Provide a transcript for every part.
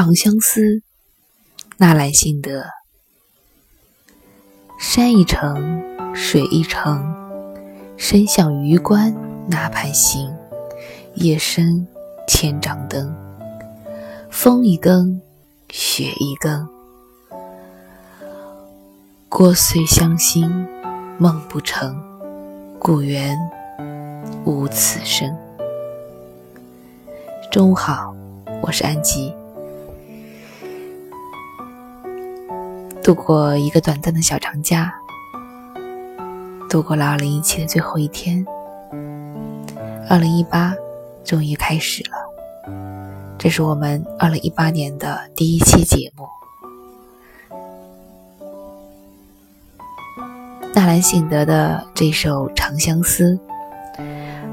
长相思，纳兰性德。山一程，水一程，身向榆关那畔行。夜深千帐灯，风一更，雪一更。过岁相心，梦不成，故园无此声。中午好，我是安吉。度过一个短暂的小长假，度过了二零一七的最后一天，二零一八终于开始了。这是我们二零一八年的第一期节目。纳兰性德的这首《长相思》，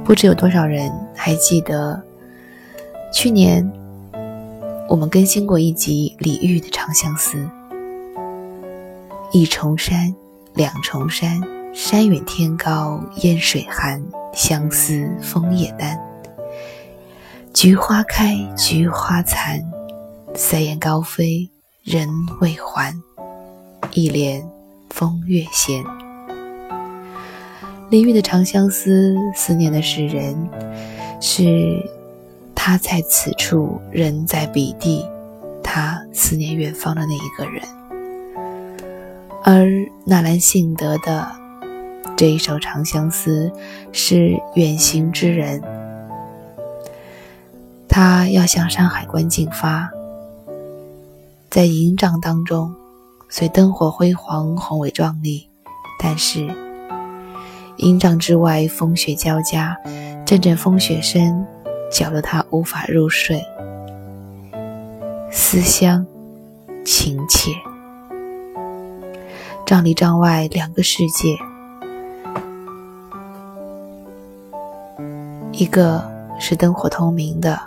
不知有多少人还记得？去年我们更新过一集李煜的《长相思》。一重山，两重山，山远天高烟水寒，相思枫叶丹。菊花开，菊花残，塞雁高飞人未还，一帘风月闲。李煜的《长相思》，思念的是人，是他在此处，人在彼地，他思念远方的那一个人。而纳兰性德的这一首《长相思》是远行之人，他要向山海关进发，在营帐当中，虽灯火辉煌、宏伟壮丽，但是营帐之外风雪交加，阵阵风雪声搅得他无法入睡，思乡情切。帐里帐外两个世界，一个是灯火通明的，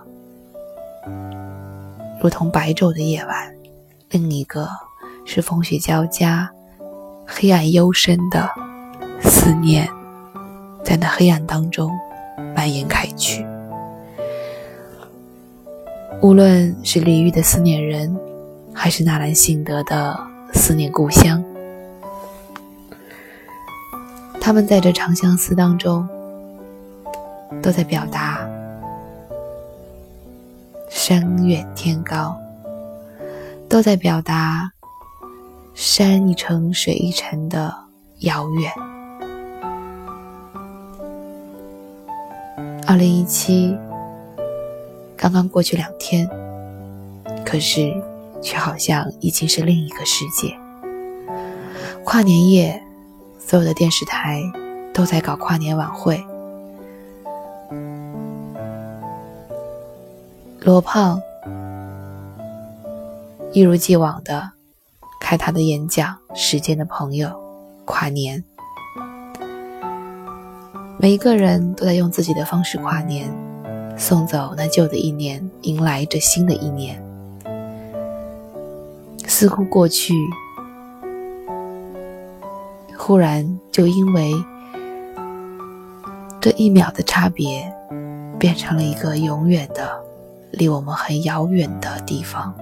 如同白昼的夜晚；另一个是风雪交加、黑暗幽深的思念，在那黑暗当中蔓延开去。无论是李煜的思念人，还是纳兰性德的思念故乡。他们在这长相思当中，都在表达山远天高，都在表达山一程水一程的遥远。二零一七刚刚过去两天，可是却好像已经是另一个世界。跨年夜。所有的电视台都在搞跨年晚会，罗胖一如既往的开他的演讲，《时间的朋友》跨年，每一个人都在用自己的方式跨年，送走那旧的一年，迎来这新的一年，似乎过去。忽然，就因为这一秒的差别，变成了一个永远的、离我们很遥远的地方。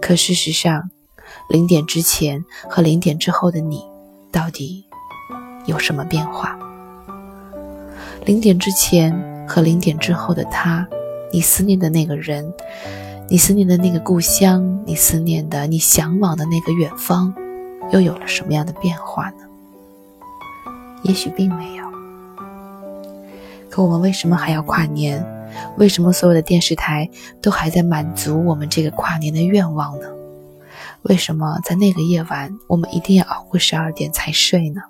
可事实上，零点之前和零点之后的你，到底有什么变化？零点之前和零点之后的他，你思念的那个人，你思念的那个故乡，你思念的、你向往的那个远方。又有了什么样的变化呢？也许并没有。可我们为什么还要跨年？为什么所有的电视台都还在满足我们这个跨年的愿望呢？为什么在那个夜晚，我们一定要熬过十二点才睡呢？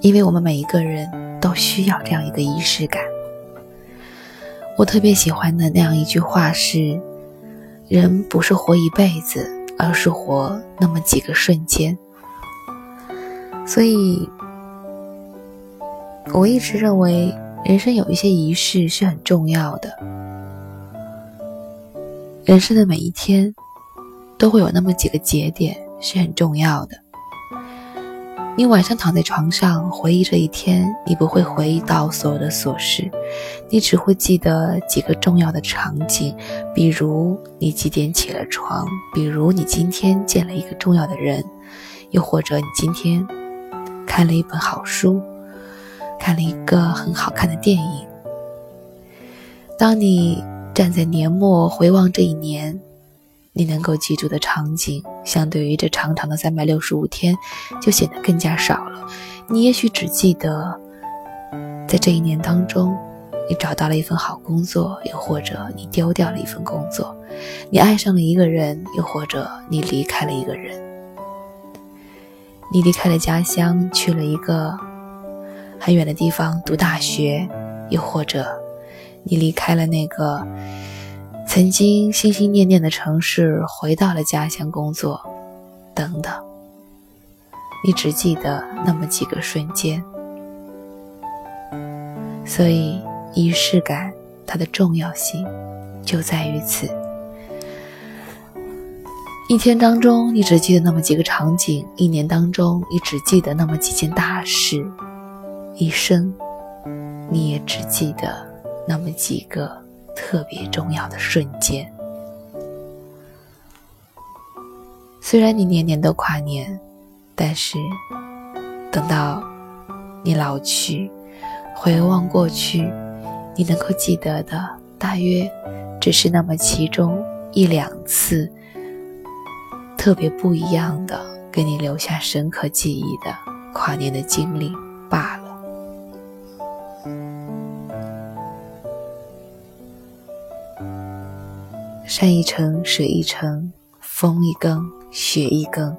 因为我们每一个人都需要这样一个仪式感。我特别喜欢的那样一句话是：“人不是活一辈子。”而是活那么几个瞬间，所以我一直认为人生有一些仪式是很重要的。人生的每一天，都会有那么几个节点是很重要的。你晚上躺在床上回忆这一天，你不会回忆到所有的琐事，你只会记得几个重要的场景，比如你几点起了床，比如你今天见了一个重要的人，又或者你今天看了一本好书，看了一个很好看的电影。当你。站在年末回望这一年，你能够记住的场景，相对于这长长的三百六十五天，就显得更加少了。你也许只记得，在这一年当中，你找到了一份好工作，又或者你丢掉了一份工作；你爱上了一个人，又或者你离开了一个人；你离开了家乡，去了一个很远的地方读大学，又或者。你离开了那个曾经心心念念的城市，回到了家乡工作，等等。你只记得那么几个瞬间，所以仪式感它的重要性就在于此。一天当中，你只记得那么几个场景；一年当中，你只记得那么几件大事；一生，你也只记得。那么几个特别重要的瞬间，虽然你年年都跨年，但是等到你老去，回望过去，你能够记得的，大约只是那么其中一两次特别不一样的，给你留下深刻记忆的跨年的经历罢了。山一程，水一程，风一更，雪一更。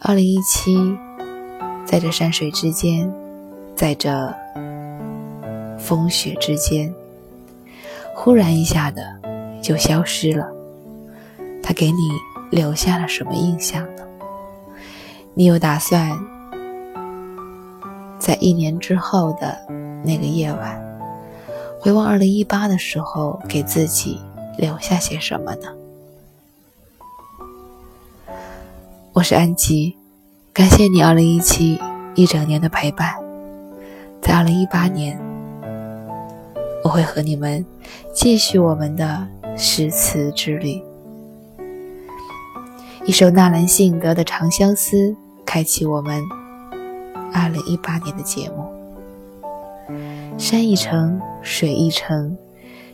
二零一七，在这山水之间，在这风雪之间，忽然一下的就消失了。他给你留下了什么印象呢？你有打算在一年之后的那个夜晚，回望二零一八的时候，给自己？留下些什么呢？我是安吉，感谢你二零一七一整年的陪伴。在二零一八年，我会和你们继续我们的诗词之旅。一首纳兰性德的《长相思》，开启我们二零一八年的节目。山一程，水一程。